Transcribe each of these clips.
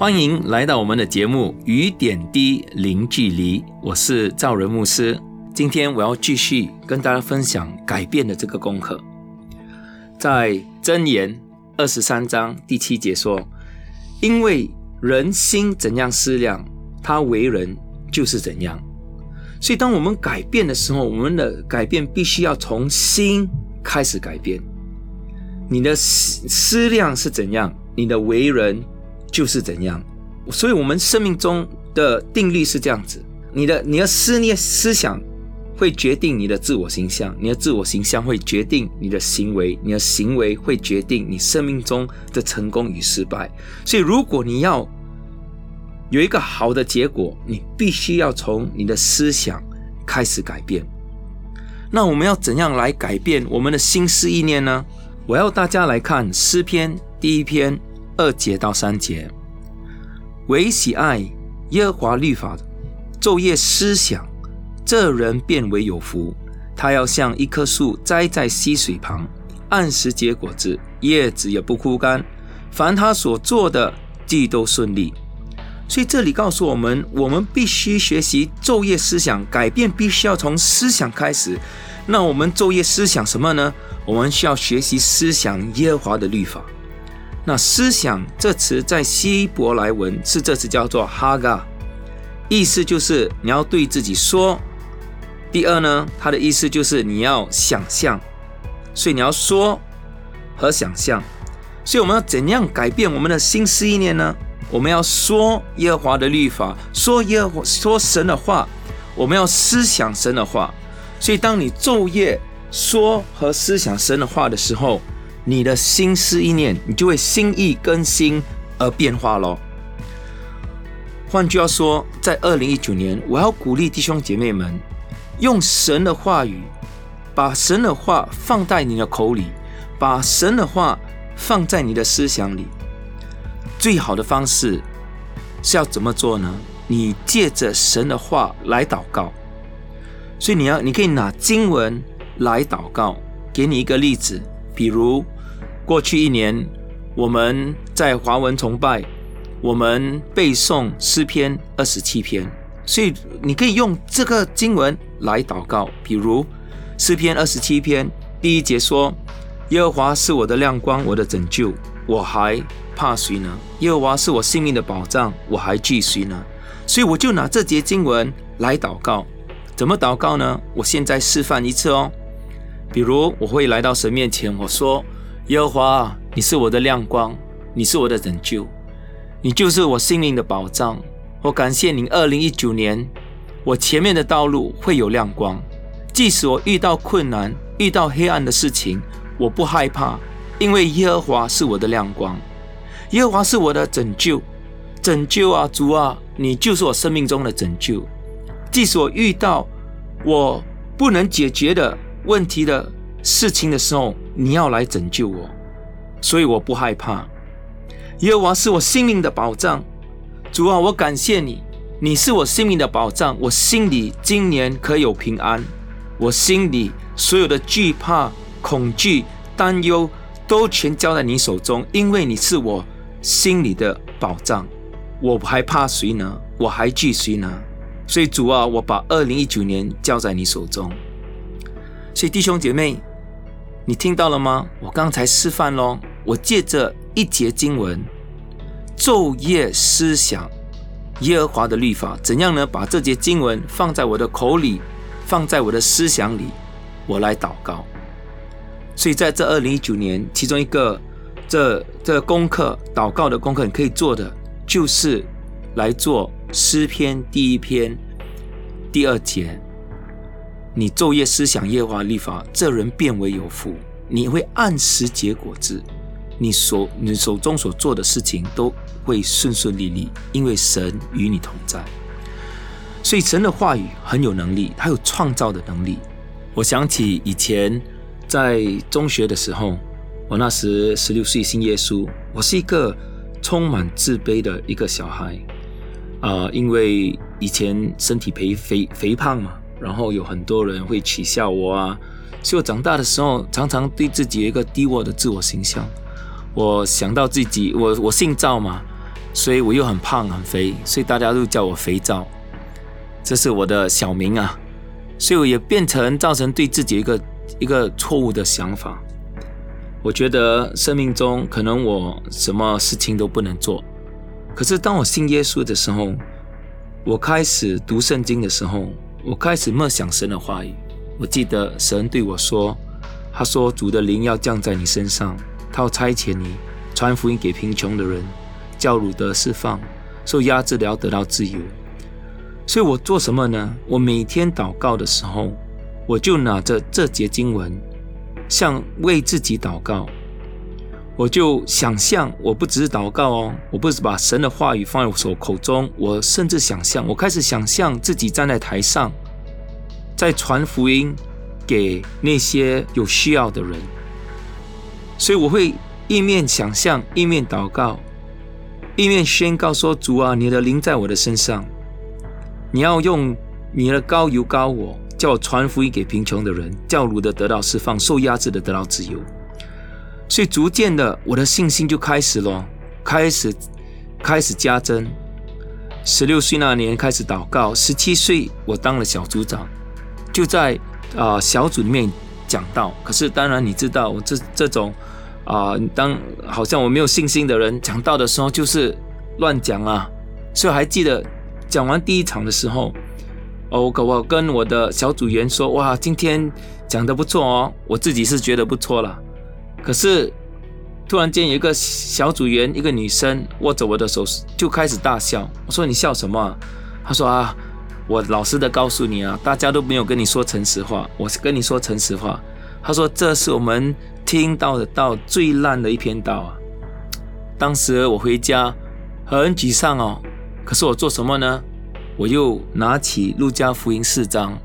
欢迎来到我们的节目《雨点滴零距离》，我是赵仁牧师。今天我要继续跟大家分享改变的这个功课。在箴言二十三章第七节说：“因为人心怎样思量，他为人就是怎样。”所以，当我们改变的时候，我们的改变必须要从心开始改变。你的思思量是怎样，你的为人就是怎样。所以，我们生命中的定律是这样子：你的你的思念思想会决定你的自我形象，你的自我形象会决定你的行为，你的行为会决定你生命中的成功与失败。所以，如果你要有一个好的结果，你必须要从你的思想开始改变。那我们要怎样来改变我们的心思意念呢？我要大家来看诗篇第一篇二节到三节：唯喜爱耶和华律法，昼夜思想，这人变为有福。他要像一棵树栽在溪水旁，按时结果子，叶子也不枯干。凡他所做的，既都顺利。所以这里告诉我们，我们必须学习昼夜思想，改变必须要从思想开始。那我们昼夜思想什么呢？我们需要学习思想耶和华的律法。那思想这词在希伯来文是这词叫做哈嘎，意思就是你要对自己说。第二呢，它的意思就是你要想象，所以你要说和想象。所以我们要怎样改变我们的心思意念呢？我们要说耶和华的律法，说耶和华说神的话，我们要思想神的话。所以，当你昼夜说和思想神的话的时候，你的心思意念，你就会心意更新而变化喽。换句话说，在二零一九年，我要鼓励弟兄姐妹们，用神的话语，把神的话放在你的口里，把神的话放在你的思想里。最好的方式是要怎么做呢？你借着神的话来祷告，所以你要，你可以拿经文来祷告。给你一个例子，比如过去一年我们在华文崇拜，我们背诵诗篇二十七篇，所以你可以用这个经文来祷告。比如诗篇二十七篇第一节说：“耶和华是我的亮光，我的拯救，我还。”怕谁呢？耶和华是我性命的保障，我还惧谁呢？所以我就拿这节经文来祷告。怎么祷告呢？我现在示范一次哦。比如我会来到神面前，我说：“耶和华，你是我的亮光，你是我的拯救，你就是我性命的保障。我感谢你，二零一九年我前面的道路会有亮光，即使我遇到困难、遇到黑暗的事情，我不害怕，因为耶和华是我的亮光。”耶和华是我的拯救，拯救啊，主啊，你就是我生命中的拯救。即使我遇到我不能解决的问题的事情的时候，你要来拯救我，所以我不害怕。耶和华是我性命的保障，主啊，我感谢你，你是我性命的保障。我心里今年可有平安，我心里所有的惧怕、恐惧、担忧都全交在你手中，因为你是我。心里的保障，我还怕谁呢？我还惧谁呢？所以主啊，我把二零一九年交在你手中。所以弟兄姐妹，你听到了吗？我刚才示范喽，我借着一节经文，昼夜思想耶和华的律法，怎样呢？把这节经文放在我的口里，放在我的思想里，我来祷告。所以在这二零一九年，其中一个。这这功课祷告的功课，你可以做的就是来做诗篇第一篇第二节。你昼夜思想耶和华律法，这人变为有福。你会按时结果子，你所你手中所做的事情都会顺顺利利，因为神与你同在。所以神的话语很有能力，他有创造的能力。我想起以前在中学的时候，我那时十六岁信耶稣，我是一个充满自卑的一个小孩，啊、因为以前身体肥肥肥胖嘛，然后有很多人会取笑我啊，所以我长大的时候常常对自己有一个低落的自我形象。我想到自己，我我姓赵嘛，所以我又很胖很肥，所以大家都叫我肥皂，这是我的小名啊。所以我也变成造成对自己一个一个错误的想法。我觉得生命中可能我什么事情都不能做，可是当我信耶稣的时候，我开始读圣经的时候，我开始默想神的话语。我记得神对我说：“他说主的灵要降在你身上，他要差遣你传福音给贫穷的人，叫汝得释放，受压制的要得到自由。”所以我做什么呢？我每天祷告的时候，我就拿着这节经文，像为自己祷告。我就想象，我不只是祷告哦，我不是把神的话语放在我手口中，我甚至想象，我开始想象自己站在台上，在传福音给那些有需要的人。所以我会一面想象，一面祷告，一面宣告说：“主啊，你的灵在我的身上。”你要用你的膏油膏我，叫我传福音给贫穷的人，叫掳的得到释放，受压制的得到自由。所以逐渐的，我的信心就开始了，开始开始加增。十六岁那年开始祷告，十七岁我当了小组长，就在啊、小组里面讲道。可是当然你知道，我这这种啊、当好像我没有信心的人讲道的时候，就是乱讲啊。所以还记得。讲完第一场的时候，哦，我我跟我的小组员说：“哇，今天讲的不错哦。”我自己是觉得不错了。可是突然间有一个小组员，一个女生握着我的手就开始大笑。我说：“你笑什么啊？”她说：“啊，我老实的告诉你啊，大家都没有跟你说诚实话，我是跟你说诚实话。”她说：“这是我们听到的道最烂的一篇道啊！”当时我回家很沮丧哦。可是我做什么呢？我又拿起路加福音四章，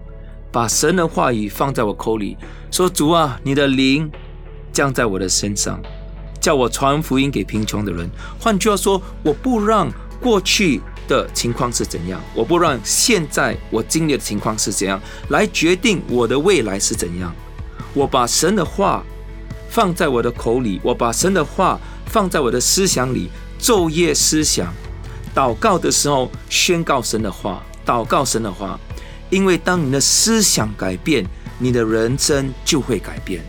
把神的话语放在我口里，说：“主啊，你的灵降在我的身上，叫我传福音给贫穷的人。”换句话说，我不让过去的情况是怎样，我不让现在我经历的情况是怎样，来决定我的未来是怎样。我把神的话放在我的口里，我把神的话放在我的思想里，昼夜思想。祷告的时候宣告神的话，祷告神的话，因为当你的思想改变，你的人生就会改变。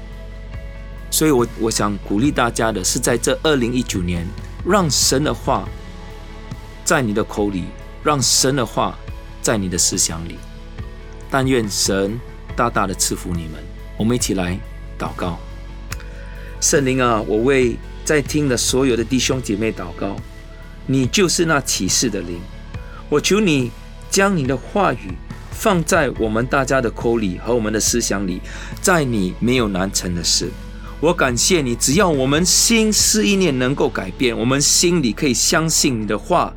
所以我我想鼓励大家的是，在这二零一九年，让神的话在你的口里，让神的话在你的思想里。但愿神大大的赐福你们。我们一起来祷告，圣灵啊，我为在听的所有的弟兄姐妹祷告。你就是那启示的灵，我求你将你的话语放在我们大家的口里和我们的思想里，在你没有难成的事。我感谢你，只要我们心思意念能够改变，我们心里可以相信你的话，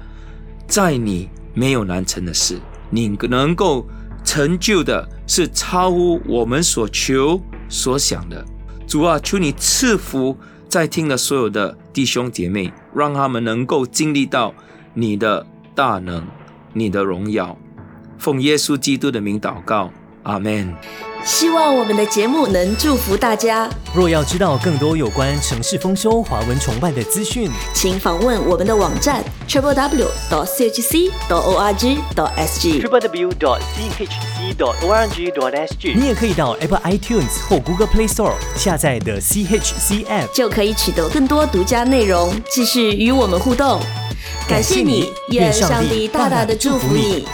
在你没有难成的事，你能够成就的是超乎我们所求所想的。主啊，求你赐福。在听的所有的弟兄姐妹，让他们能够经历到你的大能、你的荣耀。奉耶稣基督的名祷告，阿门。希望我们的节目能祝福大家。若要知道更多有关城市丰收、华文崇拜的资讯，请访问我们的网站 triple w dot chc dot org dot sg。www.chc.org.sg。你也可以到 Apple iTunes 或 Google Play Store 下载的 CHC App。就可以取得更多独家内容，继续与我们互动。感谢你，愿上帝大大的祝福你。